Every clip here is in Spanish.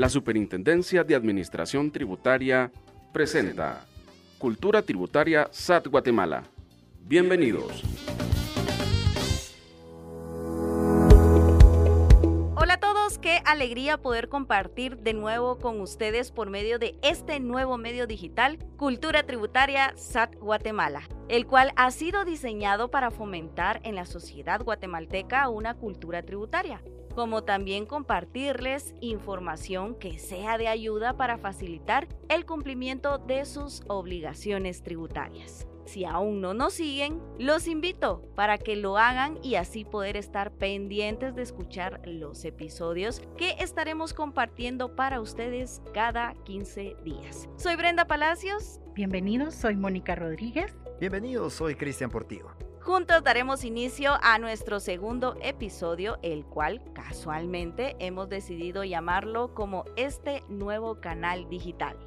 La Superintendencia de Administración Tributaria presenta Cultura Tributaria SAT Guatemala. Bienvenidos. Hola a todos, qué alegría poder compartir de nuevo con ustedes por medio de este nuevo medio digital, Cultura Tributaria SAT Guatemala, el cual ha sido diseñado para fomentar en la sociedad guatemalteca una cultura tributaria como también compartirles información que sea de ayuda para facilitar el cumplimiento de sus obligaciones tributarias. Si aún no nos siguen, los invito para que lo hagan y así poder estar pendientes de escuchar los episodios que estaremos compartiendo para ustedes cada 15 días. Soy Brenda Palacios. Bienvenidos, soy Mónica Rodríguez. Bienvenidos, soy Cristian Portillo. Juntos daremos inicio a nuestro segundo episodio, el cual casualmente hemos decidido llamarlo como este nuevo canal digital.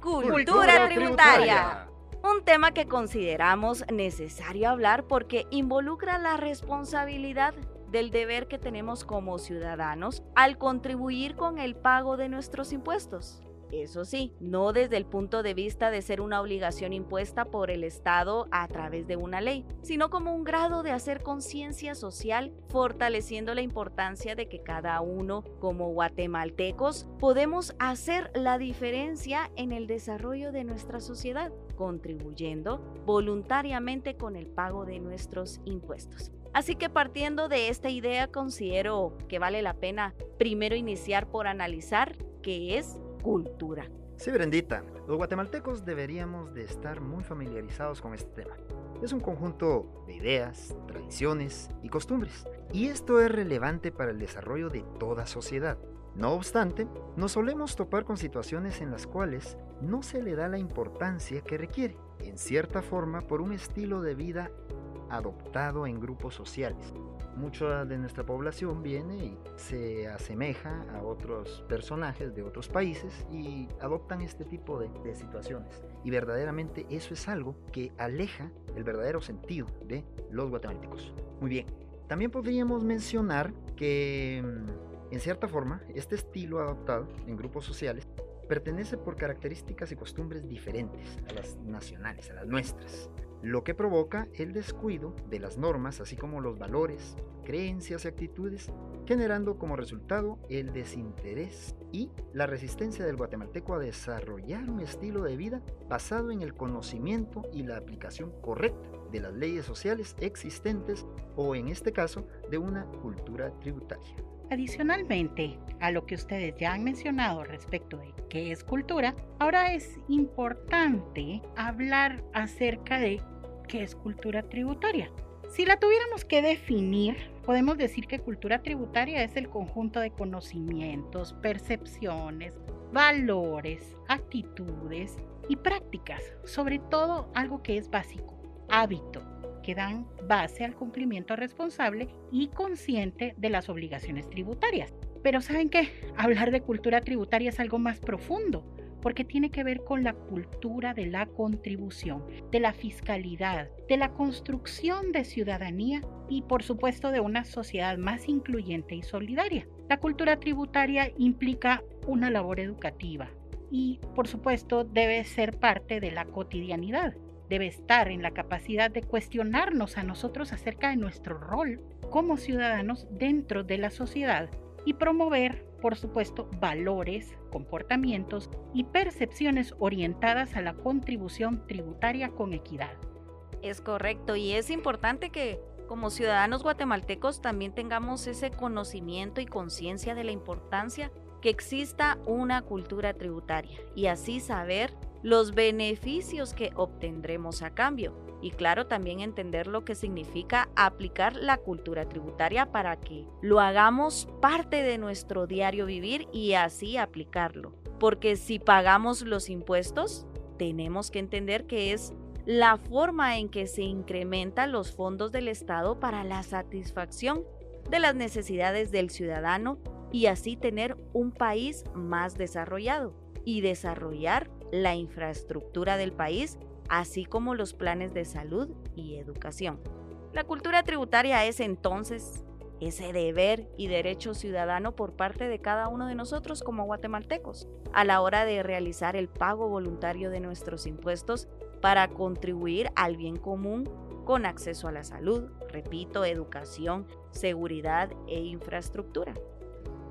Cultura, tributaria. Un tema que consideramos necesario hablar porque involucra la responsabilidad del deber que tenemos como ciudadanos al contribuir con el pago de nuestros impuestos. Eso sí, no desde el punto de vista de ser una obligación impuesta por el Estado a través de una ley, sino como un grado de hacer conciencia social, fortaleciendo la importancia de que cada uno, como guatemaltecos, podemos hacer la diferencia en el desarrollo de nuestra sociedad, contribuyendo voluntariamente con el pago de nuestros impuestos. Así que partiendo de esta idea, considero que vale la pena primero iniciar por analizar qué es cultura. Sí, Brendita, los guatemaltecos deberíamos de estar muy familiarizados con este tema. Es un conjunto de ideas, tradiciones y costumbres, y esto es relevante para el desarrollo de toda sociedad. No obstante, nos solemos topar con situaciones en las cuales no se le da la importancia que requiere, en cierta forma por un estilo de vida adoptado en grupos sociales. Mucha de nuestra población viene y se asemeja a otros personajes de otros países y adoptan este tipo de, de situaciones. Y verdaderamente eso es algo que aleja el verdadero sentido de los guatemaltecos. Muy bien, también podríamos mencionar que mm, en cierta forma este estilo adoptado en grupos sociales pertenece por características y costumbres diferentes a las nacionales, a las nuestras lo que provoca el descuido de las normas, así como los valores, creencias y actitudes, generando como resultado el desinterés y la resistencia del guatemalteco a desarrollar un estilo de vida basado en el conocimiento y la aplicación correcta de las leyes sociales existentes o en este caso de una cultura tributaria. Adicionalmente a lo que ustedes ya han mencionado respecto de qué es cultura, ahora es importante hablar acerca de qué es cultura tributaria. Si la tuviéramos que definir, podemos decir que cultura tributaria es el conjunto de conocimientos, percepciones, valores, actitudes y prácticas, sobre todo algo que es básico, hábito, que dan base al cumplimiento responsable y consciente de las obligaciones tributarias. Pero ¿saben qué? Hablar de cultura tributaria es algo más profundo, porque tiene que ver con la cultura de la contribución, de la fiscalidad, de la construcción de ciudadanía y por supuesto de una sociedad más incluyente y solidaria. La cultura tributaria implica una labor educativa y por supuesto debe ser parte de la cotidianidad. Debe estar en la capacidad de cuestionarnos a nosotros acerca de nuestro rol como ciudadanos dentro de la sociedad y promover por supuesto, valores, comportamientos y percepciones orientadas a la contribución tributaria con equidad. Es correcto y es importante que como ciudadanos guatemaltecos también tengamos ese conocimiento y conciencia de la importancia que exista una cultura tributaria y así saber los beneficios que obtendremos a cambio. Y claro, también entender lo que significa aplicar la cultura tributaria para que lo hagamos parte de nuestro diario vivir y así aplicarlo. Porque si pagamos los impuestos, tenemos que entender que es la forma en que se incrementan los fondos del Estado para la satisfacción de las necesidades del ciudadano y así tener un país más desarrollado y desarrollar la infraestructura del país, así como los planes de salud y educación. La cultura tributaria es entonces ese deber y derecho ciudadano por parte de cada uno de nosotros como guatemaltecos a la hora de realizar el pago voluntario de nuestros impuestos para contribuir al bien común con acceso a la salud, repito, educación, seguridad e infraestructura.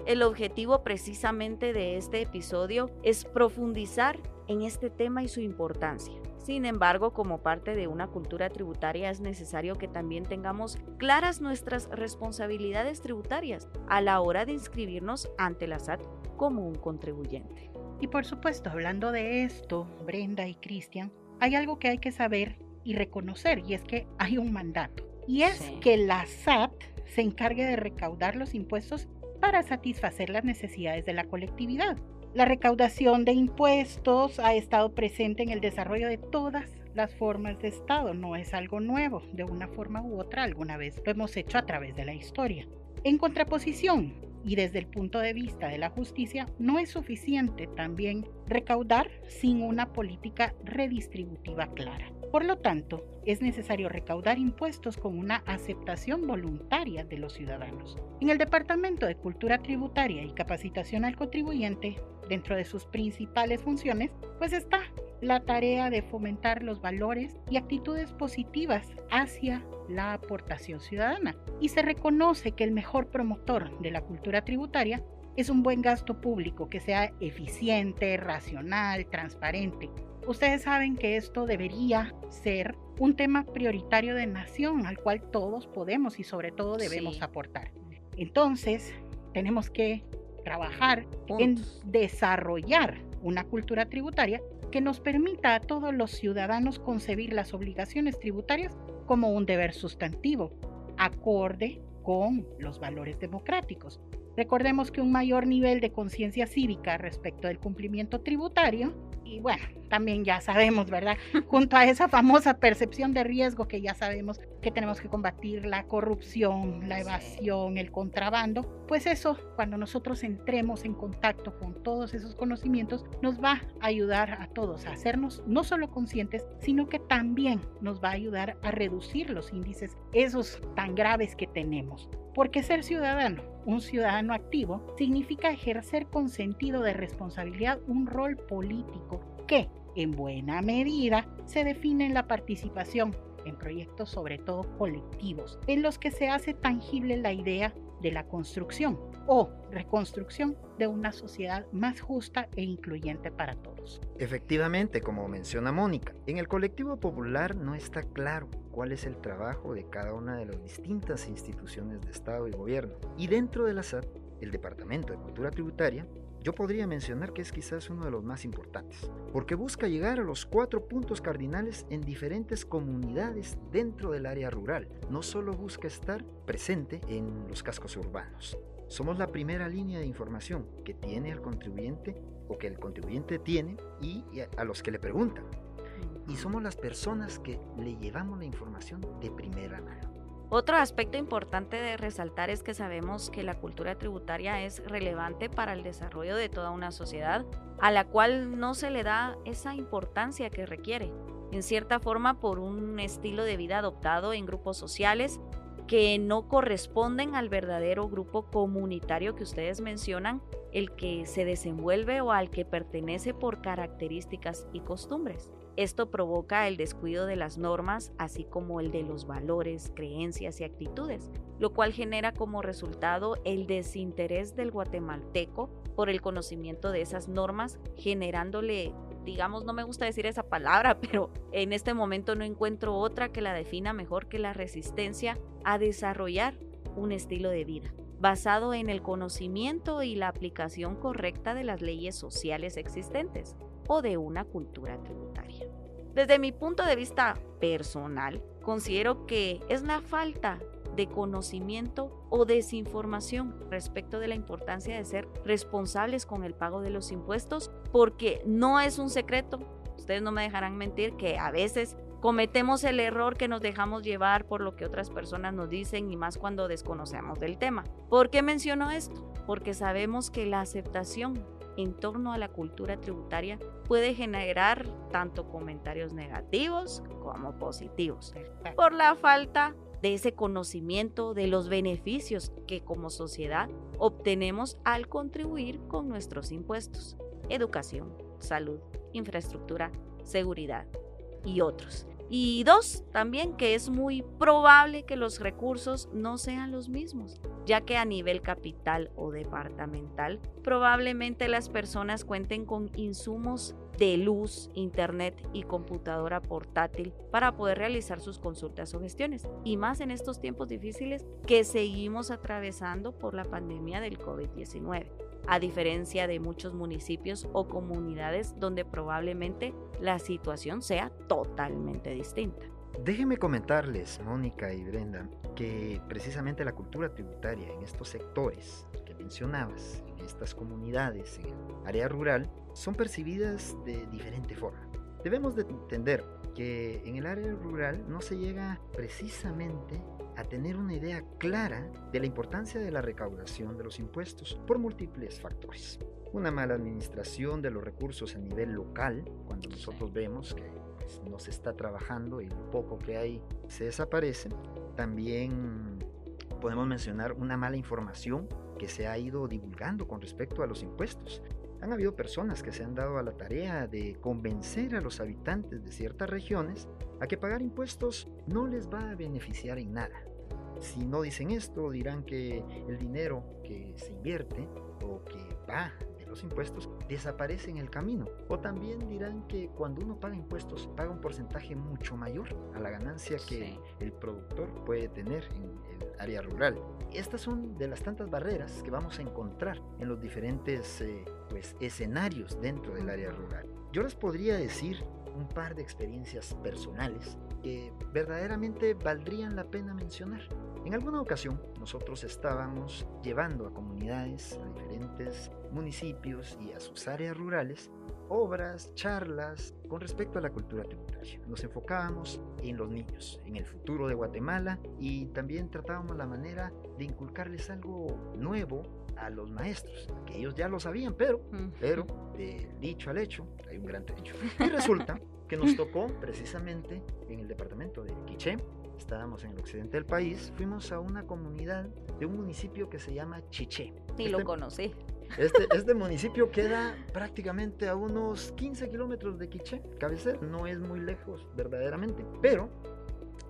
El objetivo precisamente de este episodio es profundizar en este tema y su importancia. Sin embargo, como parte de una cultura tributaria es necesario que también tengamos claras nuestras responsabilidades tributarias a la hora de inscribirnos ante la SAT como un contribuyente. Y por supuesto, hablando de esto, Brenda y Cristian, hay algo que hay que saber y reconocer, y es que hay un mandato. Y es que la SAT se encargue de recaudar los impuestos para satisfacer las necesidades de la colectividad. La recaudación de impuestos ha estado presente en el desarrollo de todas las formas de Estado, no es algo nuevo, de una forma u otra alguna vez lo hemos hecho a través de la historia. En contraposición, y desde el punto de vista de la justicia, no es suficiente también recaudar sin una política redistributiva clara. Por lo tanto, es necesario recaudar impuestos con una aceptación voluntaria de los ciudadanos. En el Departamento de Cultura Tributaria y Capacitación al Contribuyente, dentro de sus principales funciones, pues está la tarea de fomentar los valores y actitudes positivas hacia la aportación ciudadana. Y se reconoce que el mejor promotor de la cultura tributaria es un buen gasto público que sea eficiente, racional, transparente, Ustedes saben que esto debería ser un tema prioritario de nación al cual todos podemos y sobre todo debemos aportar. Entonces, tenemos que trabajar en desarrollar una cultura tributaria que nos permita a todos los ciudadanos concebir las obligaciones tributarias como un deber sustantivo, acorde con los valores democráticos. Recordemos que un mayor nivel de conciencia cívica respecto del cumplimiento tributario y bueno, también ya sabemos, ¿verdad? Junto a esa famosa percepción de riesgo que ya sabemos que tenemos que combatir la corrupción, la evasión, el contrabando, pues eso, cuando nosotros entremos en contacto con todos esos conocimientos, nos va a ayudar a todos a hacernos no solo conscientes, sino que también nos va a ayudar a reducir los índices esos tan graves que tenemos. Porque ser ciudadano, un ciudadano activo, significa ejercer con sentido de responsabilidad un rol político que, en buena medida, se define en la participación en proyectos sobre todo colectivos, en los que se hace tangible la idea de la construcción o reconstrucción de una sociedad más justa e incluyente para todos. Efectivamente, como menciona Mónica, en el colectivo popular no está claro cuál es el trabajo de cada una de las distintas instituciones de Estado y gobierno. Y dentro de la SAT, el Departamento de Cultura Tributaria yo podría mencionar que es quizás uno de los más importantes, porque busca llegar a los cuatro puntos cardinales en diferentes comunidades dentro del área rural. No solo busca estar presente en los cascos urbanos. Somos la primera línea de información que tiene el contribuyente o que el contribuyente tiene y a los que le preguntan. Y somos las personas que le llevamos la información de primera mano. Otro aspecto importante de resaltar es que sabemos que la cultura tributaria es relevante para el desarrollo de toda una sociedad a la cual no se le da esa importancia que requiere, en cierta forma por un estilo de vida adoptado en grupos sociales que no corresponden al verdadero grupo comunitario que ustedes mencionan, el que se desenvuelve o al que pertenece por características y costumbres. Esto provoca el descuido de las normas, así como el de los valores, creencias y actitudes, lo cual genera como resultado el desinterés del guatemalteco por el conocimiento de esas normas, generándole, digamos, no me gusta decir esa palabra, pero en este momento no encuentro otra que la defina mejor que la resistencia a desarrollar un estilo de vida basado en el conocimiento y la aplicación correcta de las leyes sociales existentes o de una cultura tributaria. Desde mi punto de vista personal, considero que es la falta de conocimiento o desinformación respecto de la importancia de ser responsables con el pago de los impuestos, porque no es un secreto, ustedes no me dejarán mentir que a veces cometemos el error que nos dejamos llevar por lo que otras personas nos dicen y más cuando desconocemos del tema. ¿Por qué menciono esto? Porque sabemos que la aceptación en torno a la cultura tributaria puede generar tanto comentarios negativos como positivos por la falta de ese conocimiento, de los beneficios que como sociedad obtenemos al contribuir con nuestros impuestos, educación, salud, infraestructura, seguridad y otros. Y dos, también que es muy probable que los recursos no sean los mismos, ya que a nivel capital o departamental probablemente las personas cuenten con insumos de luz, internet y computadora portátil para poder realizar sus consultas o gestiones. Y más en estos tiempos difíciles que seguimos atravesando por la pandemia del COVID-19 a diferencia de muchos municipios o comunidades donde probablemente la situación sea totalmente distinta. Déjenme comentarles, Mónica y Brenda, que precisamente la cultura tributaria en estos sectores que mencionabas, en estas comunidades, en el área rural, son percibidas de diferente forma. Debemos de entender que en el área rural no se llega precisamente a tener una idea clara de la importancia de la recaudación de los impuestos por múltiples factores. Una mala administración de los recursos a nivel local, cuando nosotros vemos que pues, no se está trabajando y lo poco que hay se desaparece. También podemos mencionar una mala información que se ha ido divulgando con respecto a los impuestos. Han habido personas que se han dado a la tarea de convencer a los habitantes de ciertas regiones a que pagar impuestos no les va a beneficiar en nada. Si no dicen esto, dirán que el dinero que se invierte o que va de los impuestos desaparece en el camino. O también dirán que cuando uno paga impuestos, paga un porcentaje mucho mayor a la ganancia que el productor puede tener en el área rural. Estas son de las tantas barreras que vamos a encontrar en los diferentes eh, pues, escenarios dentro del área rural. Yo les podría decir un par de experiencias personales que verdaderamente valdrían la pena mencionar. En alguna ocasión nosotros estábamos llevando a comunidades, a diferentes municipios y a sus áreas rurales obras, charlas con respecto a la cultura tributaria. Nos enfocábamos en los niños, en el futuro de Guatemala y también tratábamos la manera de inculcarles algo nuevo a los maestros, que ellos ya lo sabían, pero, pero de dicho al hecho hay un gran trecho. Y resulta que nos tocó precisamente en el departamento de Quiché, estábamos en el occidente del país, fuimos a una comunidad de un municipio que se llama Chiché. Ni lo este conocí. Este, este municipio queda prácticamente a unos 15 kilómetros de Quiché, cabecera, no es muy lejos verdaderamente, pero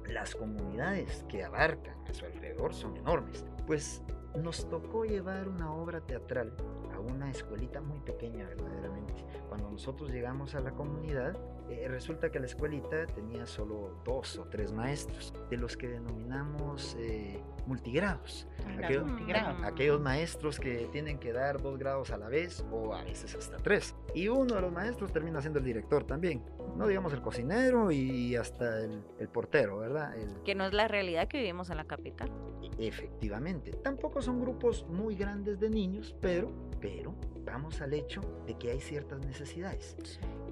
las comunidades que abarcan a su alrededor son enormes. Pues nos tocó llevar una obra teatral una escuelita muy pequeña verdaderamente. Cuando nosotros llegamos a la comunidad, eh, resulta que la escuelita tenía solo dos o tres maestros, de los que denominamos eh, multigrados. Aquellos, aquellos, maestros que tienen que dar dos grados a la vez o a veces hasta tres. Y uno de los maestros termina siendo el director también. No digamos el cocinero y hasta el, el portero, ¿verdad? que no es la realidad que vivimos en la capital. Efectivamente. Tampoco son grupos muy grandes de niños, pero, pero vamos al hecho de que hay ciertas necesidades.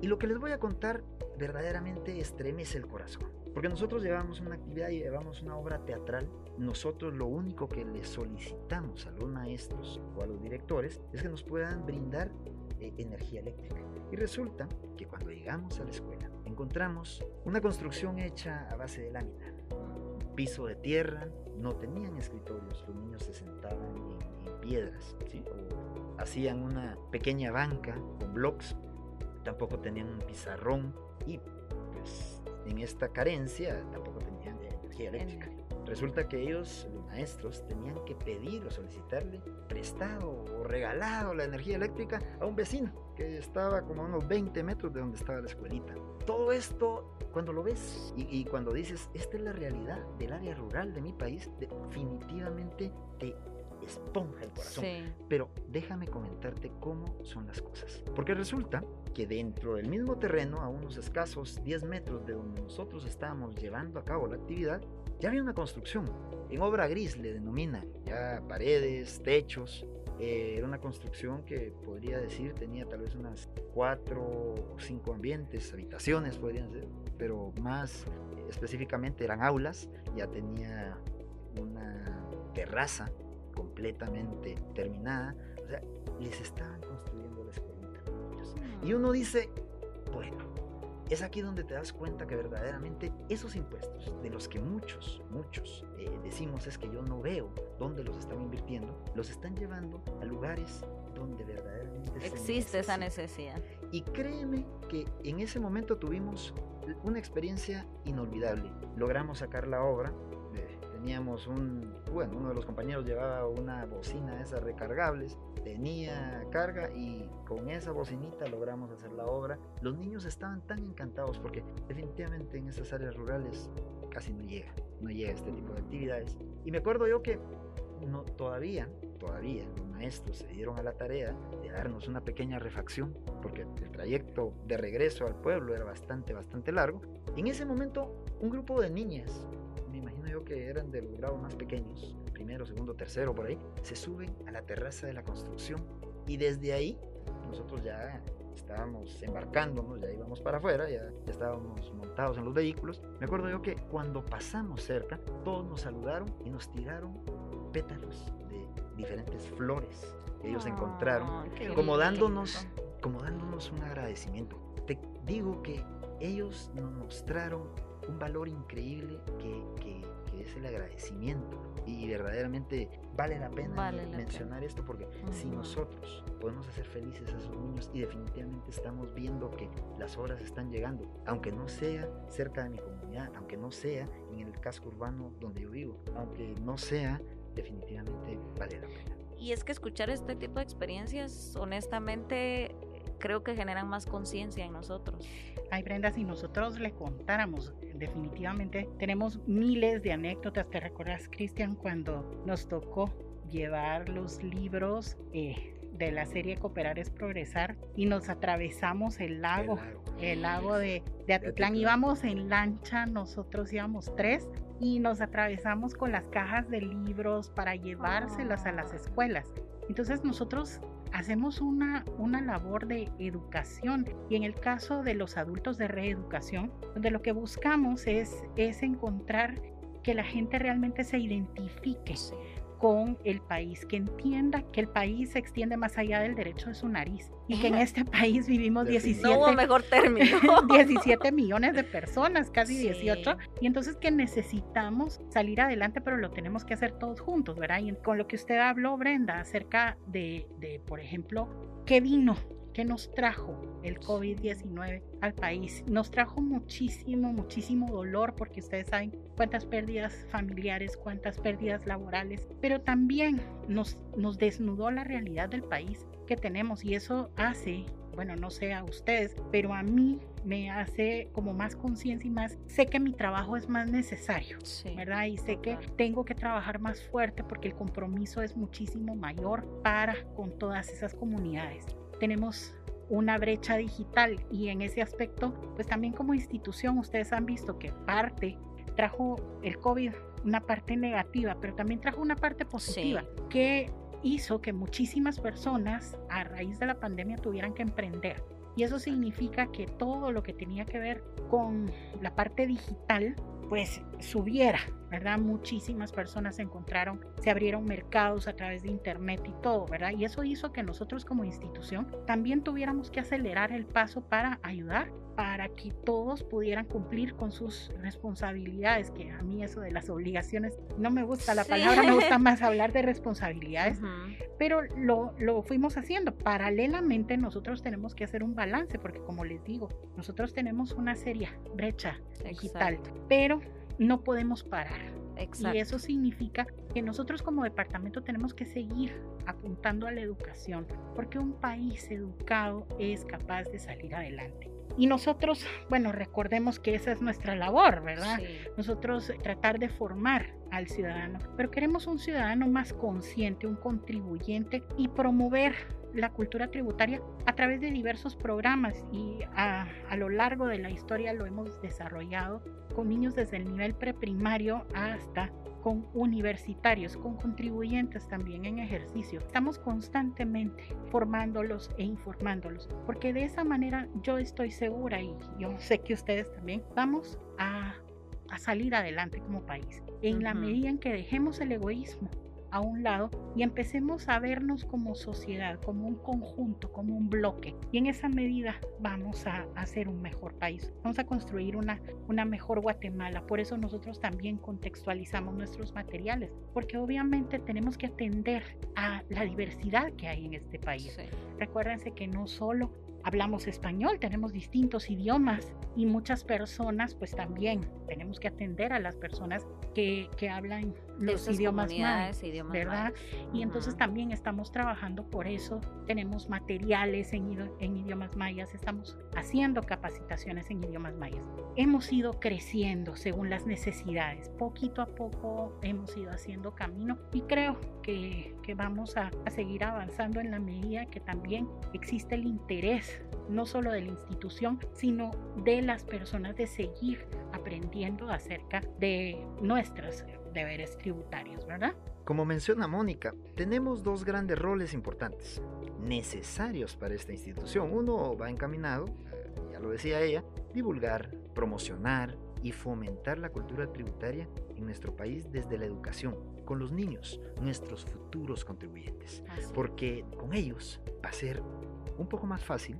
Y lo que les voy a contar verdaderamente estremece el corazón. Porque nosotros llevamos una actividad y llevamos una obra teatral. Nosotros lo único que les solicitamos a los maestros o a los directores es que nos puedan brindar eh, energía eléctrica. Y resulta que cuando llegamos a la escuela encontramos una construcción hecha a base de lámina. piso de tierra, no tenían escritorios, los niños se sentaban en, piedras, o hacían una pequeña banca con blocks, tampoco tenían un pizarrón y pues en esta carencia tampoco tenían energía eléctrica. Resulta que ellos, los maestros, tenían que pedir o solicitarle prestado o regalado la energía eléctrica a un vecino que estaba como a unos 20 metros de donde estaba la escuelita. Todo esto, cuando lo ves y, y cuando dices, esta es la realidad del área rural de mi país, definitivamente te esponja el corazón. Pero déjame comentarte cómo son las cosas. Porque resulta que dentro del mismo terreno, a unos escasos 10 metros de donde nosotros estábamos llevando a cabo la actividad, ya había una construcción. En obra gris le denomina, ya paredes, techos. Eh, era una construcción que podría decir tenía tal vez unas cuatro o cinco ambientes, habitaciones podrían ser, pero más específicamente eran aulas, ya tenía una terraza completamente terminada. O sea, les estaban construyendo la escuelita Y uno dice, bueno, es aquí donde te das cuenta que verdaderamente esos impuestos, de los que muchos, muchos eh, decimos es que yo no veo dónde los están invirtiendo, los están llevando a lugares donde verdaderamente existe esa necesidad. Y créeme que en ese momento tuvimos una experiencia inolvidable. Logramos sacar la obra. Teníamos un, bueno, uno de los compañeros llevaba una bocina esas recargables, tenía carga y con esa bocinita logramos hacer la obra. Los niños estaban tan encantados porque definitivamente en esas áreas rurales casi no llega, no llega este tipo de actividades. Y me acuerdo yo que no, todavía, todavía los maestros se dieron a la tarea de darnos una pequeña refacción, porque el trayecto de regreso al pueblo era bastante, bastante largo. En ese momento, un grupo de niñas, yo que eran de los grados más pequeños, primero, segundo, tercero, por ahí, se suben a la terraza de la construcción y desde ahí nosotros ya estábamos embarcándonos, ya íbamos para afuera, ya, ya, estábamos montados en los vehículos. Me acuerdo yo que cuando pasamos cerca, todos nos saludaron y nos tiraron pétalos de diferentes flores que ellos encontraron, como dándonos, como dándonos un agradecimiento. Te digo que ellos nos mostraron un valor increíble que, que, es el agradecimiento. Y verdaderamente vale la pena mencionar esto porque si nosotros podemos hacer felices a esos niños y definitivamente estamos viendo que las obras están llegando, aunque no sea cerca de mi comunidad, aunque no sea en el casco urbano donde yo vivo, aunque no sea definitivamente vale la pena. Y es que escuchar este tipo de experiencias, honestamente, creo que generan más conciencia en nosotros. Ay, Brenda, si nosotros le contáramos, definitivamente tenemos miles de anécdotas. ¿Te recuerdas, Cristian, cuando nos tocó llevar los libros eh, de la serie Cooperar es Progresar y nos atravesamos el lago, el lago, de, de Atitlán? Íbamos en lancha, nosotros íbamos tres y nos atravesamos con las cajas de libros para llevárselas a las escuelas. Entonces nosotros hacemos una, una labor de educación y en el caso de los adultos de reeducación, donde lo que buscamos es, es encontrar que la gente realmente se identifique con el país, que entienda que el país se extiende más allá del derecho de su nariz y que en este país vivimos 17, no mejor término. 17 millones de personas, casi 18, y entonces que necesitamos salir adelante, pero lo tenemos que hacer todos juntos, ¿verdad? Y con lo que usted habló, Brenda, acerca de, de por ejemplo, qué vino ¿Qué nos trajo el COVID-19 al país? Nos trajo muchísimo, muchísimo dolor porque ustedes saben cuántas pérdidas familiares, cuántas pérdidas laborales, pero también nos, nos desnudó la realidad del país que tenemos y eso hace bueno, no sé a ustedes, pero a mí me hace como más conciencia y más, sé que mi trabajo es más necesario, ¿verdad? Y sé que tengo que trabajar más fuerte porque el compromiso es muchísimo mayor para con todas esas comunidades tenemos una brecha digital y en ese aspecto, pues también como institución ustedes han visto que parte trajo el COVID una parte negativa, pero también trajo una parte positiva que hizo que muchísimas personas a raíz de la pandemia tuvieran que emprender. Y eso significa que todo lo que tenía que ver con la parte digital pues subiera, ¿verdad? Muchísimas personas se encontraron, se abrieron mercados a través de internet y todo, ¿verdad? Y eso hizo que nosotros como institución también tuviéramos que acelerar el paso para ayudar, para que todos pudieran cumplir con sus responsabilidades, que a mí eso de las obligaciones no me gusta la palabra, me gusta más hablar de responsabilidades, pero lo, lo fuimos haciendo. Paralelamente nosotros tenemos que hacer un balance, porque como les digo, nosotros tenemos una seria brecha digital, pero no podemos parar. Y eso significa que nosotros como departamento tenemos que seguir apuntando a la educación, porque un país educado es capaz de salir adelante. Y nosotros, bueno, recordemos que esa es nuestra labor, ¿verdad? Nosotros tratar de formar al ciudadano, pero queremos un ciudadano más consciente, un contribuyente y promover la cultura tributaria a través de diversos programas y a, a, lo largo de la historia lo hemos desarrollado con niños desde el nivel preprimario hasta con universitarios, con contribuyentes también en ejercicio. Estamos constantemente formándolos e informándolos, porque de esa manera yo estoy segura y yo sé que ustedes también vamos a, a salir adelante como país. En la medida en que dejemos el egoísmo a un lado y empecemos a vernos como sociedad, como un conjunto, como un bloque. Y en esa medida vamos a hacer un mejor país, vamos a construir una, una mejor Guatemala. Por eso nosotros también contextualizamos nuestros materiales, porque obviamente tenemos que atender a la diversidad que hay en este país. Recuérdense que no solo hablamos español, tenemos distintos idiomas y muchas personas pues también tenemos que atender a las personas que, que hablan los idiomas más, ¿verdad? Y entonces también estamos trabajando por eso, tenemos materiales en, en idiomas mayas, estamos haciendo capacitaciones en idiomas mayas. Hemos ido creciendo según las necesidades, poquito a poco hemos ido haciendo camino y creo que, que vamos a, a seguir avanzando en la medida que también existe el interés no solo de la institución, sino de las personas de seguir aprendiendo acerca de nuestros deberes tributarios, ¿verdad? Como menciona Mónica, tenemos dos grandes roles importantes, necesarios para esta institución. Uno va encaminado, ya lo decía ella, divulgar, promocionar y fomentar la cultura tributaria en nuestro país desde la educación, con los niños, nuestros futuros contribuyentes, porque con ellos va a ser un poco más fácil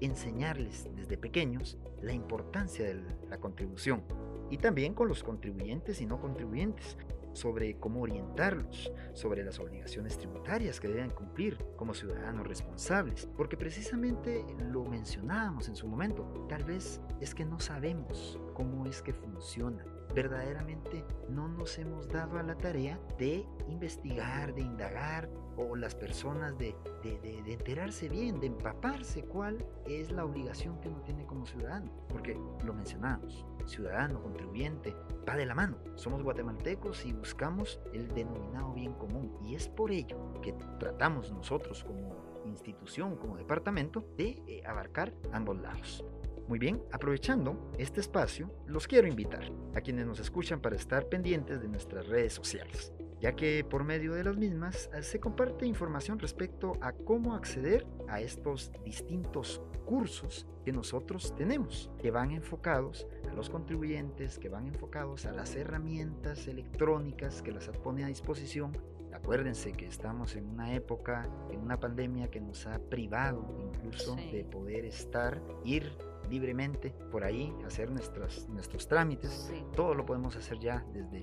enseñarles desde pequeños la importancia de la contribución y también con los contribuyentes y no contribuyentes sobre cómo orientarlos, sobre las obligaciones tributarias que deben cumplir como ciudadanos responsables, porque precisamente lo mencionábamos en su momento, tal vez es que no sabemos cómo es que funciona. Verdaderamente no nos hemos dado a la tarea de investigar, de indagar, o las personas de, enterarse bien, de empaparse cuál es la obligación que uno tiene como ciudadano. Porque lo mencionamos, ciudadano, contribuyente, va de la mano. Somos guatemaltecos y buscamos el denominado bien común. Y es por ello que tratamos nosotros como institución, como departamento, de eh, abarcar ambos lados. Muy bien, aprovechando este espacio, los quiero invitar a quienes nos escuchan para estar pendientes de nuestras redes sociales ya que por medio de las mismas eh, se comparte información respecto a cómo acceder a estos distintos cursos que nosotros tenemos, que van enfocados a los contribuyentes, que van enfocados a las herramientas electrónicas que las pone a disposición. Acuérdense que estamos en una época, en una pandemia que nos ha privado incluso de poder estar, ir libremente por ahí, hacer nuestras, nuestros trámites. Todo lo podemos hacer ya desde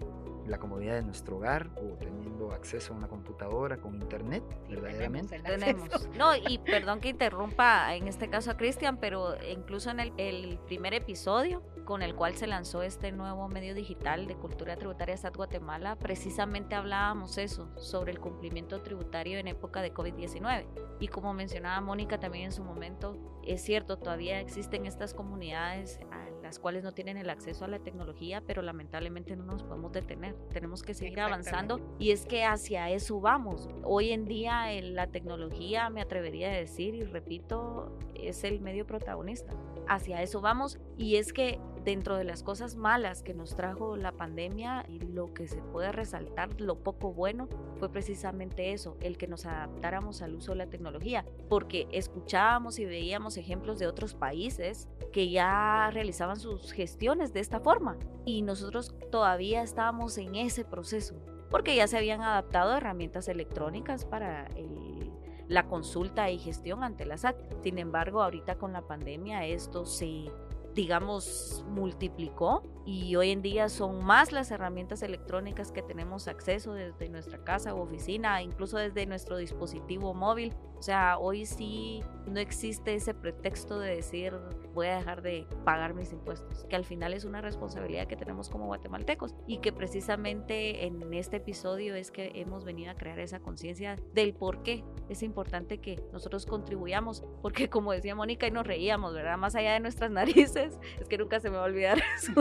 la comodidad de nuestro hogar o teniendo acceso a una computadora con internet, verdaderamente. Tenemos. No, y perdón que interrumpa en este caso a Cristian, pero incluso en el, el, primer episodio con el cual se lanzó este nuevo medio digital de cultura tributaria SAT Guatemala, precisamente hablábamos eso, sobre el cumplimiento tributario en época de COVID-19. Y como mencionaba Mónica también en su momento, es cierto, todavía existen estas comunidades las cuales no tienen el acceso a la tecnología, pero lamentablemente no nos podemos detener. Tenemos que seguir avanzando y es que hacia eso vamos. Hoy en día la tecnología, me atrevería a decir y repito, es el medio protagonista. Hacia eso vamos y es que dentro de las cosas malas que nos trajo la pandemia y lo que se puede resaltar, lo poco bueno, fue precisamente eso, el que nos adaptáramos al uso de la tecnología, porque escuchábamos y veíamos ejemplos de otros países que ya realizaban sus gestiones de esta forma y nosotros todavía estábamos en ese proceso, porque ya se habían adaptado herramientas electrónicas para la consulta y gestión ante la SAT. Sin embargo, ahorita con la pandemia esto se digamos, multiplicó y hoy en día son más las herramientas electrónicas que tenemos acceso desde nuestra casa o oficina, incluso desde nuestro dispositivo móvil. O sea, hoy sí no existe ese pretexto de decir voy a dejar de pagar mis impuestos, que al final es una responsabilidad que tenemos como guatemaltecos y que precisamente en este episodio es que hemos venido a crear esa conciencia del por qué es importante que nosotros contribuyamos, porque como decía Mónica y nos reíamos, ¿verdad? Más allá de nuestras narices, es que nunca se me va a olvidar eso,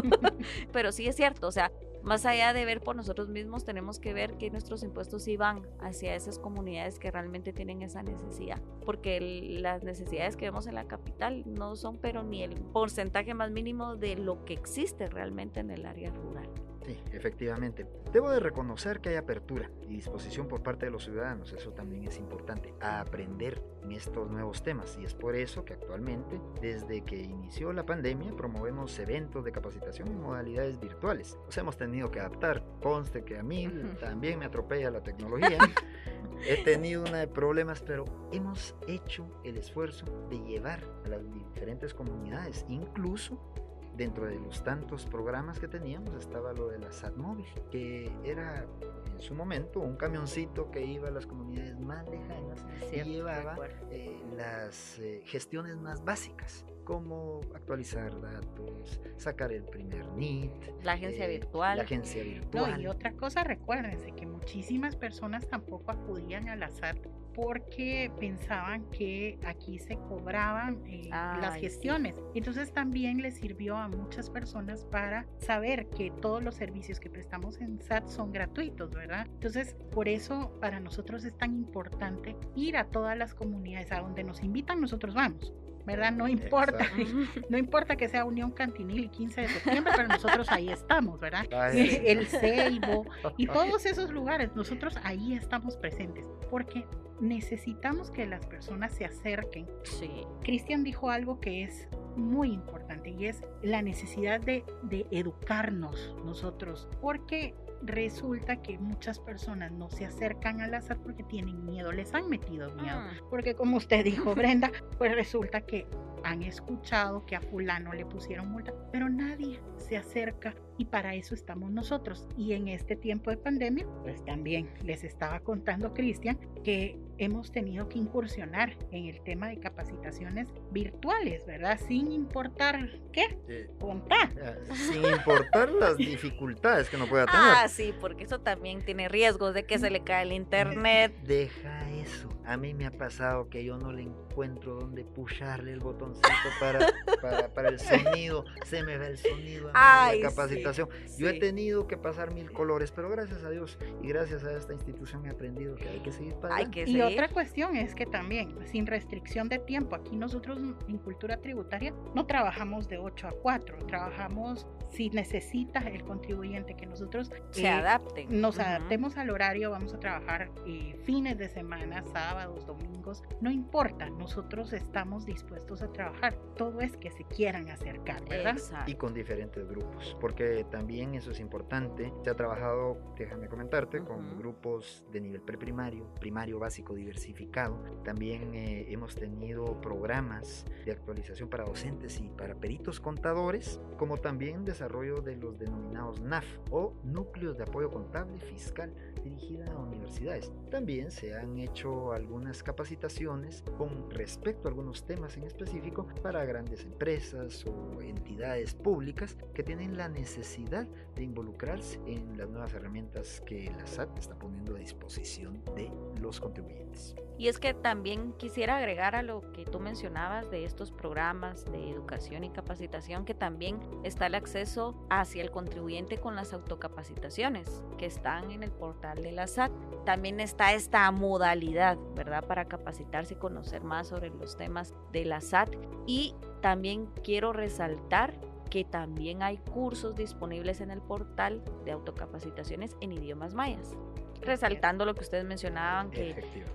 pero sí es cierto, o sea, más allá de ver por nosotros mismos, tenemos que ver que nuestros impuestos sí van hacia esas comunidades que realmente tienen esa necesidad, porque las necesidades que vemos en la capital no son pero ni el porcentaje más mínimo de lo que existe realmente en el área rural. Sí, efectivamente. Debo de reconocer que hay apertura y disposición por parte de los ciudadanos, eso también es importante, a aprender en estos nuevos temas y es por eso que actualmente, desde que inició la pandemia, promovemos eventos de capacitación en modalidades virtuales. Nos hemos tenido que adaptar, conste que a mí también me atropella la tecnología. He tenido una de problemas, pero hemos hecho el esfuerzo de llevar a las diferentes comunidades, incluso dentro de los tantos programas que teníamos estaba lo de la SATMóvil, que era en su momento un camioncito que iba a las comunidades más lejanas y llevaba eh, las eh, gestiones más básicas como actualizar datos, sacar el primer NIT. La agencia eh, virtual. La agencia virtual. y otra cosa, recuérdense que muchísimas personas tampoco acudían a la SAT porque pensaban que aquí se cobraban eh, las gestiones. Entonces también les sirvió a muchas personas para saber que todos los servicios que prestamos en SAT son gratuitos, ¿verdad? Entonces, por eso para nosotros es tan importante ir a todas las comunidades a donde nos invitan, nosotros vamos. ¿verdad? No importa, no importa que sea Unión Cantinil y 15 de septiembre, pero nosotros ahí estamos, ¿verdad? El Ceibo y todos esos lugares, nosotros ahí estamos presentes, porque necesitamos que las personas se acerquen. Sí. Cristian dijo algo que es muy importante y es la necesidad de, de educarnos nosotros, porque resulta que muchas personas no se acercan al azar porque tienen miedo, les han metido miedo. Ah. Porque como usted dijo, Brenda, pues resulta que han escuchado que a fulano le pusieron multa, pero nadie se acerca y para eso estamos nosotros. Y en este tiempo de pandemia, pues también les estaba contando Cristian que hemos tenido que incursionar en el tema de capacitaciones virtuales, ¿verdad? Sin importar qué, contar. Sin importar las dificultades que no pueda tener. Ah, sí, porque eso también tiene riesgos de que se le cae el internet. Deja eso. A mí me ha pasado que yo no le encuentro dónde pusharle el botoncito para, para, el sonido. Se me ve el sonido en la capacitación. Yo he tenido que pasar mil colores, pero gracias a Dios y gracias a esta institución he aprendido que hay que seguir para hay que Y otra cuestión es que también, sin restricción de tiempo, aquí nosotros en cultura tributaria no trabajamos de 8 a 4, trabajamos si necesita el contribuyente que nosotros se eh, adapten. Nos adaptemos al horario, vamos a trabajar eh, fines de semana, sábados, domingos, no importa, nosotros estamos dispuestos a trabajar. Todo es que se quieran acercar, ¿verdad? Y con diferentes grupos, porque también eso es importante. Se ha trabajado, déjame comentarte, con grupos de nivel preprimario, primario básico diversificado. También eh, hemos tenido programas de actualización para docentes y para peritos contadores, como también desarrollo de los denominados NAF o núcleos de apoyo contable fiscal dirigida a universidades. También se han hecho algunas capacitaciones con respecto a algunos temas en específico para grandes empresas o entidades públicas que tienen la necesidad de involucrarse en las nuevas herramientas que la SAT está poniendo a disposición de los contribuyentes. Y es que también quisiera agregar a lo que tú mencionabas de estos programas de educación y capacitación que también está el acceso hacia el contribuyente con las autocapacitaciones que están en el portal de la SAT. También está esta modalidad, ¿verdad? Para capacitarse y conocer más sobre los temas de la SAT. Y también quiero resaltar que también hay cursos disponibles en el portal de autocapacitaciones en idiomas mayas resaltando lo que ustedes mencionaban, que,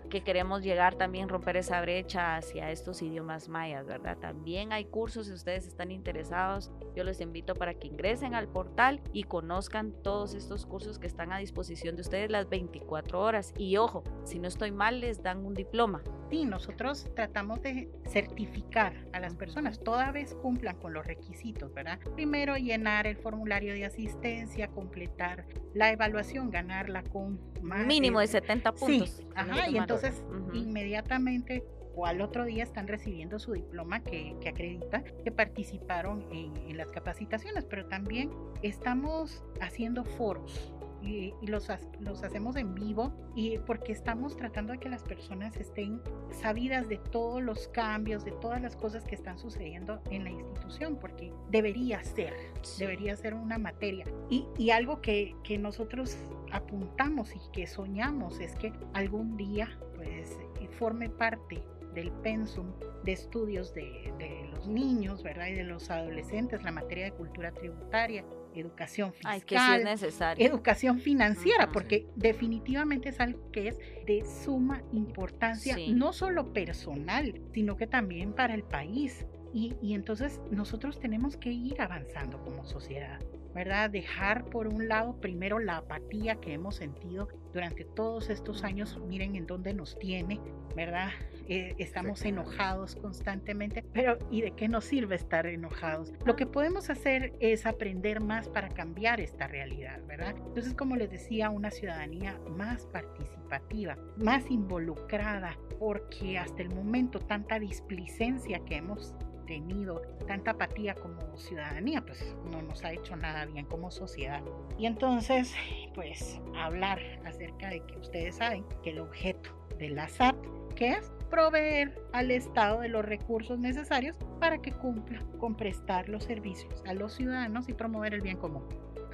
que queremos llegar también, romper esa brecha hacia estos idiomas mayas, ¿verdad? También hay cursos, si ustedes están interesados, yo les invito para que ingresen al portal y conozcan todos estos cursos que están a disposición de ustedes las 24 horas. Y ojo, si no estoy mal, les dan un diploma. Sí, nosotros tratamos de certificar a las personas, toda vez cumplan con los requisitos, ¿verdad? Primero llenar el formulario de asistencia, completar la evaluación, ganarla con Mínimo de 70 puntos. Sí, ajá, y entonces inmediatamente o al otro día están recibiendo su diploma que, acredita que participaron en, las capacitaciones, pero también estamos haciendo foros y, los, los, hacemos en vivo y porque estamos tratando de que las personas estén sabidas de todos los cambios, de todas las cosas que están sucediendo en la institución, porque debería ser, debería ser una materia. Y, y algo que, que nosotros apuntamos y que soñamos es que algún día pues forme parte del pensum de estudios de, de, los niños, ¿verdad? Y de los adolescentes, la materia de cultura tributaria, educación fiscal, Ay, que sí es necesario. educación financiera, porque definitivamente es algo que es de suma importancia, Sí. no solo personal, sino que también para el país. Y, y entonces nosotros tenemos que ir avanzando como sociedad, ¿verdad? Dejar por un lado primero la apatía que hemos sentido durante todos estos años, miren en dónde nos tiene, ¿verdad? Eh, estamos enojados constantemente, pero ¿y de qué nos sirve estar enojados? Lo que podemos hacer es aprender más para cambiar esta realidad, ¿verdad? Entonces, como les decía, una ciudadanía más participativa, más involucrada, porque hasta el momento tanta displicencia que hemos tenido, tanta apatía como ciudadanía, pues no nos ha hecho nada bien como sociedad. Y entonces, pues hablar acerca de que ustedes saben que el objeto de la SAT, que es proveer al Estado de los recursos necesarios para que cumpla con prestar los servicios a los ciudadanos y promover el bien común.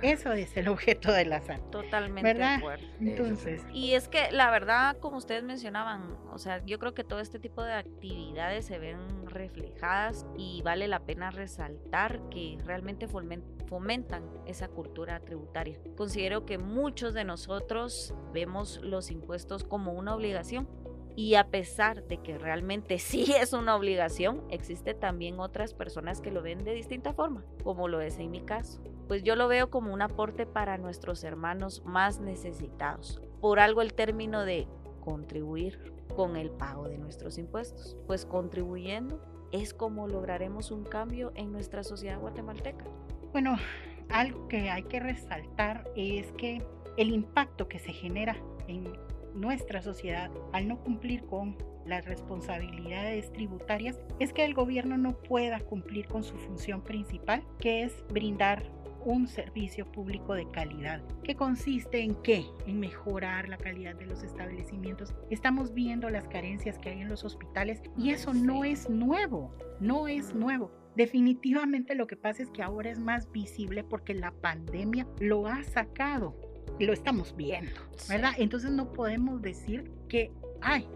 Eso es el objeto de la SAT. Totalmente ¿Verdad? de acuerdo. Entonces, Y es que la verdad, como ustedes mencionaban, o sea, yo creo que todo este tipo de actividades se ven reflejadas y vale la pena resaltar que realmente fomen- fomentan esa cultura tributaria. Considero que muchos de nosotros vemos los impuestos como una obligación y a pesar de que realmente sí es una obligación, existe también otras personas que lo ven de distinta forma, como lo es en mi caso. Pues yo lo veo como un aporte para nuestros hermanos más necesitados. Por algo el término de contribuir con el pago de nuestros impuestos, pues contribuyendo es como lograremos un cambio en nuestra sociedad guatemalteca. bueno, algo que hay que resaltar es que el impacto que se genera en nuestra sociedad al no cumplir con las responsabilidades tributarias es que el gobierno no pueda cumplir con su función principal, que es brindar un servicio público de calidad, que consiste en qué? En mejorar la calidad de los establecimientos. Estamos viendo las carencias que hay en los hospitales y eso no es nuevo, no es nuevo. Definitivamente lo que pasa es que ahora es más visible porque la pandemia lo ha sacado y lo estamos viendo, ¿verdad? Entonces no podemos decir que, ay,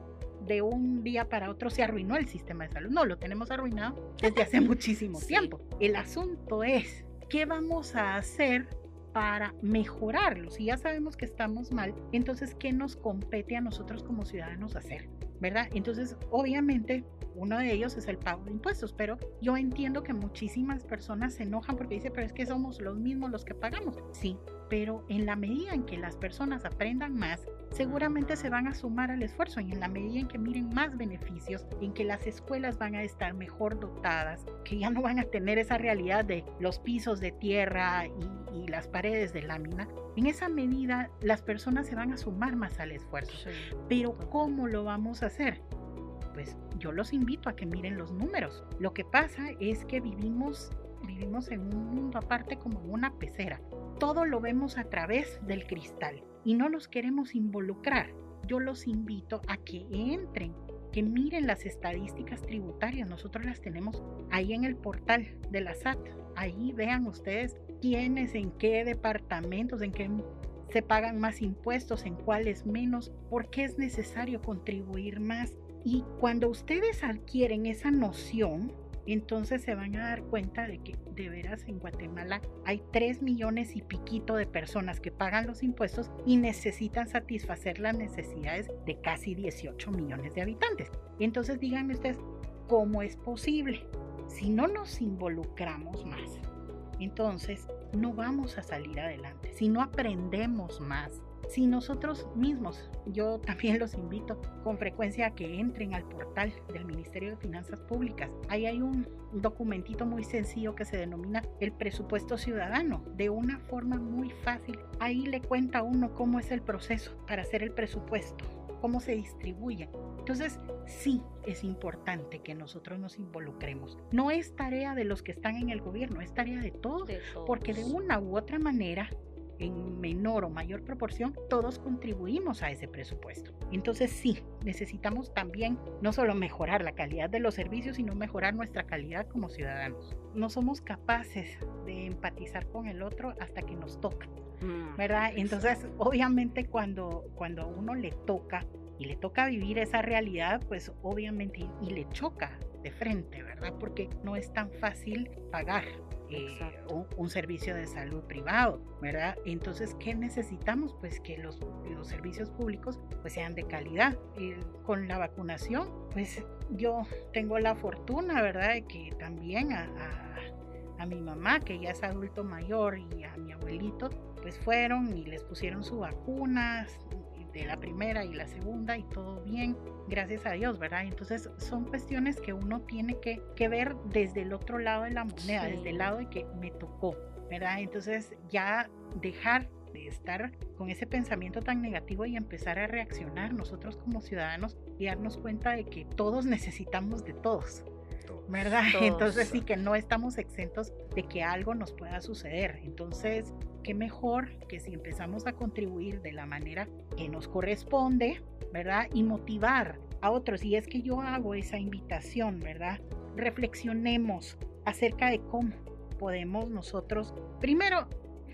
de un día para otro se arruinó el sistema de salud. No, lo tenemos arruinado desde hace muchísimo Sí. tiempo. El asunto es, ¿qué vamos a hacer para mejorarlo? Si ya sabemos que estamos mal, entonces, ¿qué nos compete a nosotros como ciudadanos hacer? ¿Verdad? Entonces, obviamente, uno de ellos es el pago de impuestos, pero yo entiendo que muchísimas personas se enojan porque dicen, pero es que somos los mismos los que pagamos. Sí, pero en la medida en que las personas aprendan más, seguramente se van a sumar al esfuerzo y en la medida en que miren más beneficios, en que las escuelas van a estar mejor dotadas, que ya no van a tener esa realidad de los pisos de tierra y, y las paredes de lámina, en esa medida las personas se van a sumar más al esfuerzo. Pero ¿cómo lo vamos a hacer? Pues yo los invito a que miren los números. Lo que pasa es que vivimos vivimos en un mundo aparte como una pecera. Todo lo vemos a través del cristal y no los queremos involucrar. Yo los invito a que entren, que miren las estadísticas tributarias. Nosotros las tenemos ahí en el portal de la SAT. Ahí vean ustedes quiénes, en qué departamentos, en qué se pagan más impuestos, en cuáles menos, por qué es necesario contribuir más. Y cuando ustedes adquieren esa noción, entonces se van a dar cuenta de que de veras en Guatemala hay 3 millones y piquito de personas que pagan los impuestos y necesitan satisfacer las necesidades de casi 18 millones de habitantes. Entonces díganme ustedes, ¿cómo es posible? Si no nos involucramos más, entonces no vamos a salir adelante. Si no aprendemos más, si nosotros mismos, yo también los invito con frecuencia a que entren al portal del Ministerio de Finanzas Públicas. Ahí hay un documentito muy sencillo que se denomina el presupuesto ciudadano, de una forma muy fácil. Ahí le cuenta a uno cómo es el proceso para hacer el presupuesto, cómo se distribuye. Entonces, sí es importante que nosotros nos involucremos. No es tarea de los que están en el gobierno, es tarea de todos, De todos. porque de una u otra manera en menor o mayor proporción, todos contribuimos a ese presupuesto. Entonces sí, necesitamos también no solo mejorar la calidad de los servicios, sino mejorar nuestra calidad como ciudadanos. No somos capaces de empatizar con el otro hasta que nos toca, Mm, ¿verdad? Entonces, obviamente cuando, cuando a uno le toca y le toca vivir esa realidad, pues obviamente y le choca de frente, ¿verdad? Porque no es tan fácil pagar eh, un, servicio de salud privado, ¿verdad? Entonces, ¿qué necesitamos? Pues que los, los servicios públicos pues sean de calidad. con la vacunación, pues yo tengo la fortuna, ¿verdad? De que también a, a, a mi mamá, que ya es adulto mayor, y a mi abuelito, pues fueron y les pusieron su vacuna de la primera y la segunda y todo bien, gracias a Dios, ¿verdad? Entonces son cuestiones que uno tiene que, que ver desde el otro lado de la moneda, desde el lado de que me tocó, ¿verdad? Entonces ya dejar de estar con ese pensamiento tan negativo y empezar a reaccionar nosotros como ciudadanos y darnos cuenta de que todos necesitamos de todos. ¿Verdad? Entonces sí que no estamos exentos de que algo nos pueda suceder. Entonces, qué mejor que si empezamos a contribuir de la manera que nos corresponde, ¿verdad? Y motivar a otros. Y es que yo hago esa invitación, ¿verdad? Reflexionemos acerca de cómo podemos nosotros, primero,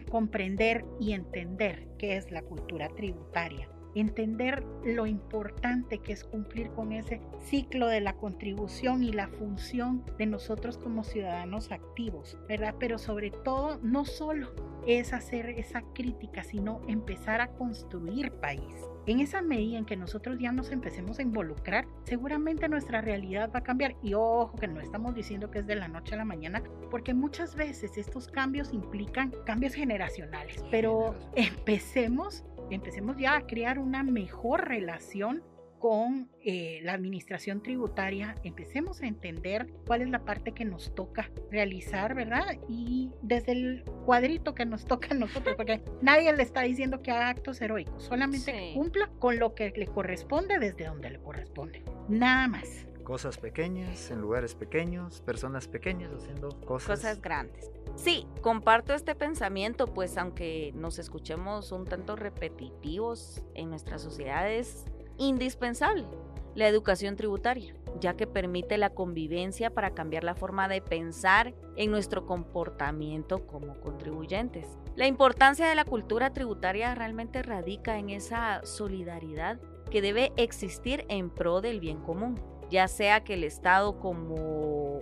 comprender y entender qué es la cultura tributaria entender lo importante que es cumplir con ese ciclo de la contribución y la función de nosotros como ciudadanos activos, ¿verdad? Pero sobre todo, no solo es hacer esa crítica, sino empezar a construir país. En esa medida en que nosotros ya nos empecemos a involucrar, seguramente nuestra realidad va a cambiar. Y ojo, que no estamos diciendo que es de la noche a la mañana, porque muchas veces estos cambios implican cambios generacionales. Pero empecemos empecemos ya a crear una mejor relación con eh, la administración tributaria, empecemos a entender cuál es la parte que nos toca realizar, ¿verdad? Y desde el cuadrito que nos toca a nosotros, porque nadie le está diciendo que haga actos heroicos, solamente cumpla con lo que le corresponde desde donde le corresponde, nada más. Cosas pequeñas, en lugares pequeños, personas pequeñas haciendo cosas, cosas grandes. Sí, comparto este pensamiento, pues aunque nos escuchemos un tanto repetitivos en nuestras sociedades, indispensable la educación tributaria, ya que permite la convivencia para cambiar la forma de pensar en nuestro comportamiento como contribuyentes. La importancia de la cultura tributaria realmente radica en esa solidaridad que debe existir en pro del bien común, ya sea que el Estado como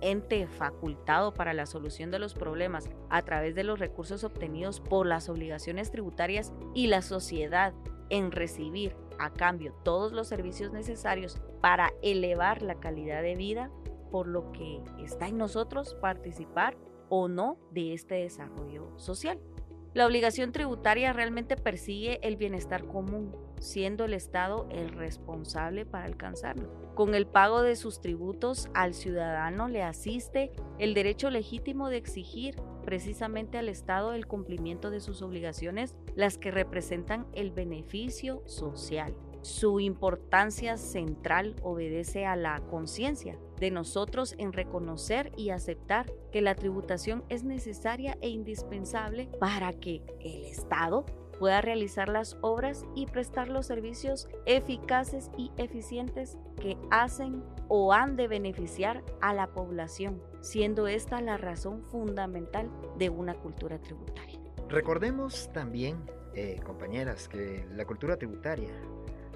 ente facultado para la solución de los problemas a través de los recursos obtenidos por las obligaciones tributarias y la sociedad en recibir a cambio todos los servicios necesarios para elevar la calidad de vida, por lo que está en nosotros participar o no de este desarrollo social. La obligación tributaria realmente persigue el bienestar común, siendo el Estado el responsable para alcanzarlo. Con el pago de sus tributos al ciudadano le asiste el derecho legítimo de exigir precisamente al Estado el cumplimiento de sus obligaciones, las que representan el beneficio social. Su importancia central obedece a la conciencia de nosotros en reconocer y aceptar que la tributación es necesaria e indispensable para que el Estado pueda realizar las obras y prestar los servicios eficaces y eficientes que hacen o han de beneficiar a la población, siendo esta la razón fundamental de una cultura tributaria. Recordemos también, eh, compañeras, que la cultura tributaria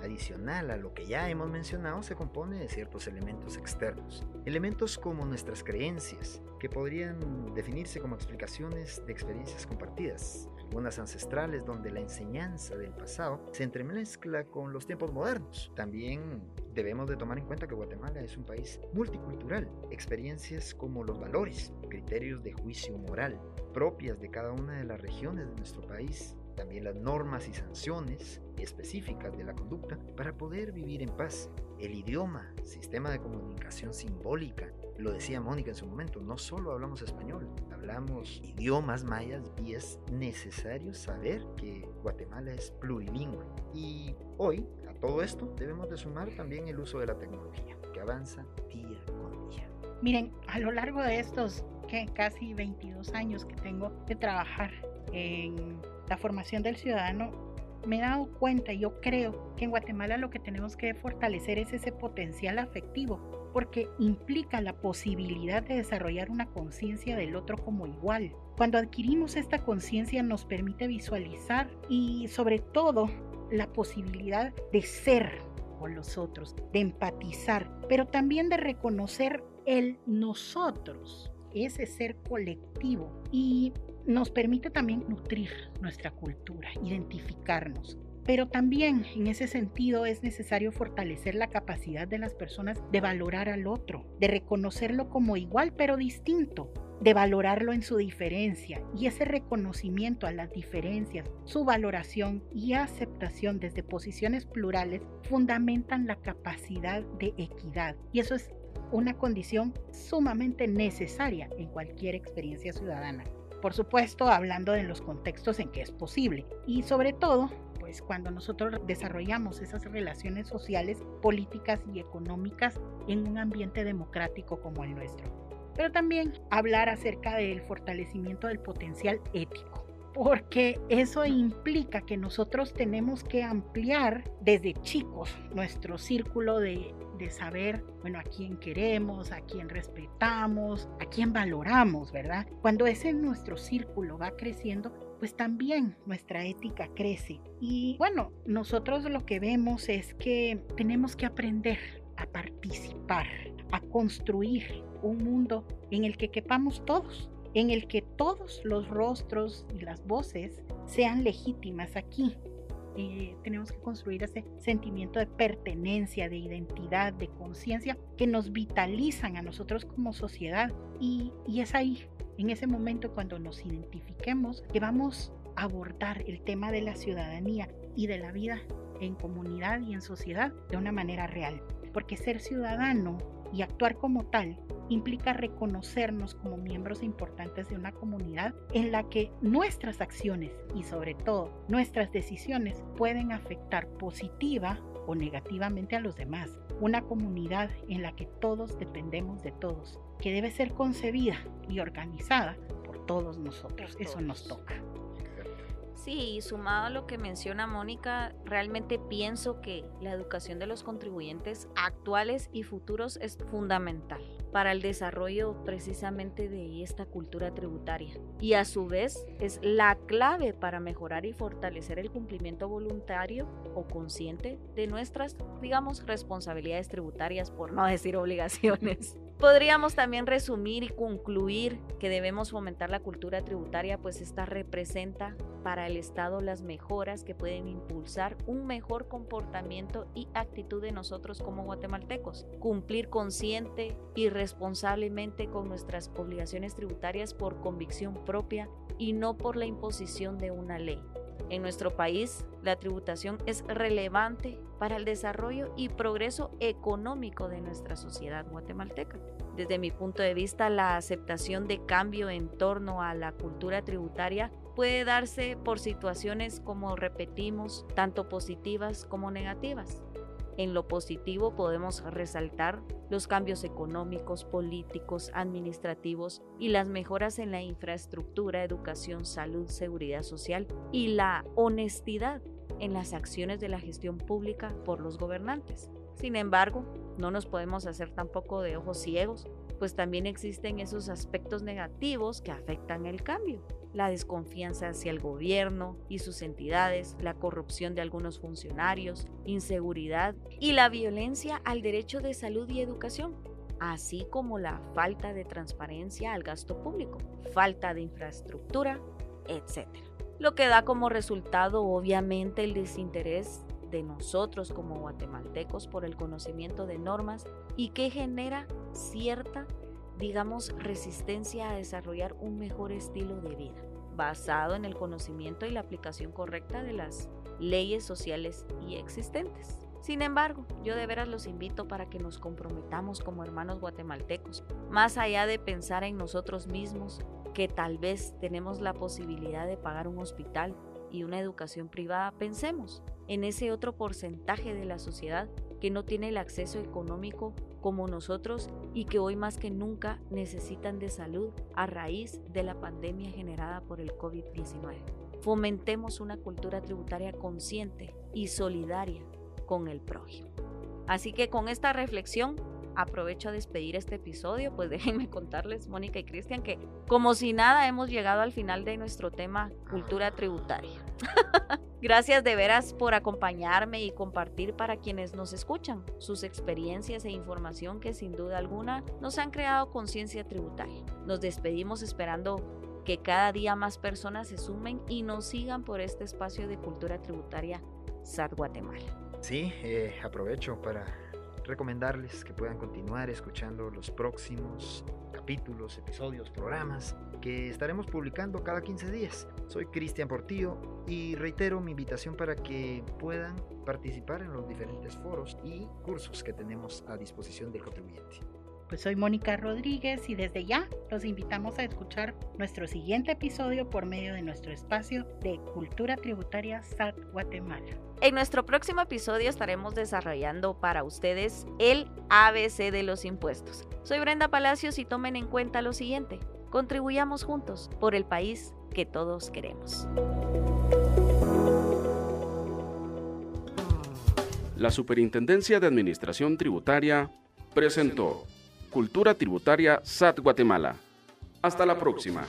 adicional a lo que ya hemos mencionado se compone de ciertos elementos externos. Elementos como nuestras creencias, que podrían definirse como explicaciones de experiencias compartidas, algunas ancestrales donde la enseñanza del pasado se entremezcla con los tiempos modernos. También debemos de tomar en cuenta que Guatemala es un país multicultural. Experiencias como los valores, criterios de juicio moral propias de cada una de las regiones de nuestro país también las normas y sanciones específicas de la conducta para poder vivir en paz. El idioma, sistema de comunicación simbólica, lo decía Mónica en su momento, no solo hablamos español, hablamos idiomas mayas y es necesario saber que Guatemala es plurilingüe. Y hoy a todo esto debemos de sumar también el uso de la tecnología, que avanza día con día. Miren, a lo largo de estos que casi 22 años que tengo de trabajar en la formación del ciudadano, me he dado cuenta, yo creo que en Guatemala lo que tenemos que fortalecer es ese potencial afectivo, porque implica la posibilidad de desarrollar una conciencia del otro como igual. Cuando adquirimos esta conciencia nos permite visualizar y sobre todo la posibilidad de ser con los otros, de empatizar, pero también de reconocer el nosotros ese ser colectivo y nos permite también nutrir nuestra cultura, identificarnos. Pero también en ese sentido es necesario fortalecer la capacidad de las personas de valorar al otro, de reconocerlo como igual pero distinto, de valorarlo en su diferencia y ese reconocimiento a las diferencias, su valoración y aceptación desde posiciones plurales fundamentan la capacidad de equidad y eso es una condición sumamente necesaria en cualquier experiencia ciudadana. Por supuesto, hablando de los contextos en que es posible y sobre todo pues cuando nosotros desarrollamos esas relaciones sociales, políticas y económicas en un ambiente democrático como el nuestro pero también hablar acerca del fortalecimiento del potencial ético, porque eso implica que nosotros tenemos que ampliar desde chicos nuestro círculo de, de saber, bueno, a quién queremos, a quién respetamos, a quién valoramos, ¿verdad? Cuando ese nuestro círculo va creciendo, pues también nuestra ética crece. Y bueno, nosotros lo que vemos es que tenemos que aprender a participar, a construir un mundo en el que quepamos todos, en el que todos los rostros y las voces sean legítimas aquí. Eh, tenemos que construir ese sentimiento de pertenencia, de identidad, de conciencia que nos vitalizan a nosotros como sociedad. Y, y es ahí, en ese momento cuando nos identifiquemos, que vamos a abordar el tema de la ciudadanía y de la vida en comunidad y en sociedad de una manera real. Porque ser ciudadano y actuar como tal implica reconocernos como miembros importantes de una comunidad en la que nuestras acciones y sobre todo nuestras decisiones pueden afectar positiva o negativamente a los demás. Una comunidad en la que todos dependemos de todos, que debe ser concebida y organizada por todos nosotros. Eso nos toca. Sí, sumado a lo que menciona Mónica, realmente pienso que la educación de los contribuyentes actuales y futuros es fundamental para el desarrollo precisamente de esta cultura tributaria y a su vez es la clave para mejorar y fortalecer el cumplimiento voluntario o consciente de nuestras, digamos, responsabilidades tributarias, por no decir obligaciones. Podríamos también resumir y concluir que debemos fomentar la cultura tributaria, pues esta representa para el Estado las mejoras que pueden impulsar un mejor comportamiento y actitud de nosotros como guatemaltecos. Cumplir consciente y responsablemente con nuestras obligaciones tributarias por convicción propia y no por la imposición de una ley. En nuestro país, la tributación es relevante para el desarrollo y progreso económico de nuestra sociedad guatemalteca. Desde mi punto de vista, la aceptación de cambio en torno a la cultura tributaria puede darse por situaciones, como repetimos, tanto positivas como negativas. En lo positivo podemos resaltar los cambios económicos, políticos, administrativos y las mejoras en la infraestructura, educación, salud, seguridad social y la honestidad en las acciones de la gestión pública por los gobernantes. Sin embargo, no nos podemos hacer tampoco de ojos ciegos, pues también existen esos aspectos negativos que afectan el cambio la desconfianza hacia el gobierno y sus entidades, la corrupción de algunos funcionarios, inseguridad y la violencia al derecho de salud y educación, así como la falta de transparencia al gasto público, falta de infraestructura, etc. Lo que da como resultado obviamente el desinterés de nosotros como guatemaltecos por el conocimiento de normas y que genera cierta digamos, resistencia a desarrollar un mejor estilo de vida, basado en el conocimiento y la aplicación correcta de las leyes sociales y existentes. Sin embargo, yo de veras los invito para que nos comprometamos como hermanos guatemaltecos, más allá de pensar en nosotros mismos, que tal vez tenemos la posibilidad de pagar un hospital y una educación privada, pensemos en ese otro porcentaje de la sociedad que no tiene el acceso económico como nosotros y que hoy más que nunca necesitan de salud a raíz de la pandemia generada por el COVID-19. Fomentemos una cultura tributaria consciente y solidaria con el prójimo. Así que con esta reflexión aprovecho a despedir este episodio, pues déjenme contarles, Mónica y Cristian, que como si nada hemos llegado al final de nuestro tema cultura tributaria. Gracias de veras por acompañarme y compartir para quienes nos escuchan sus experiencias e información que sin duda alguna nos han creado conciencia tributaria. Nos despedimos esperando que cada día más personas se sumen y nos sigan por este espacio de cultura tributaria SAT Guatemala. Sí, eh, aprovecho para recomendarles que puedan continuar escuchando los próximos capítulos, episodios, programas que estaremos publicando cada 15 días. Soy Cristian Portillo y reitero mi invitación para que puedan participar en los diferentes foros y cursos que tenemos a disposición del contribuyente. Pues soy Mónica Rodríguez y desde ya los invitamos a escuchar nuestro siguiente episodio por medio de nuestro espacio de Cultura Tributaria SAT Guatemala. En nuestro próximo episodio estaremos desarrollando para ustedes el ABC de los impuestos. Soy Brenda Palacios y tomen en cuenta lo siguiente. Contribuyamos juntos por el país que todos queremos. La Superintendencia de Administración Tributaria presentó Cultura Tributaria SAT Guatemala. Hasta la próxima.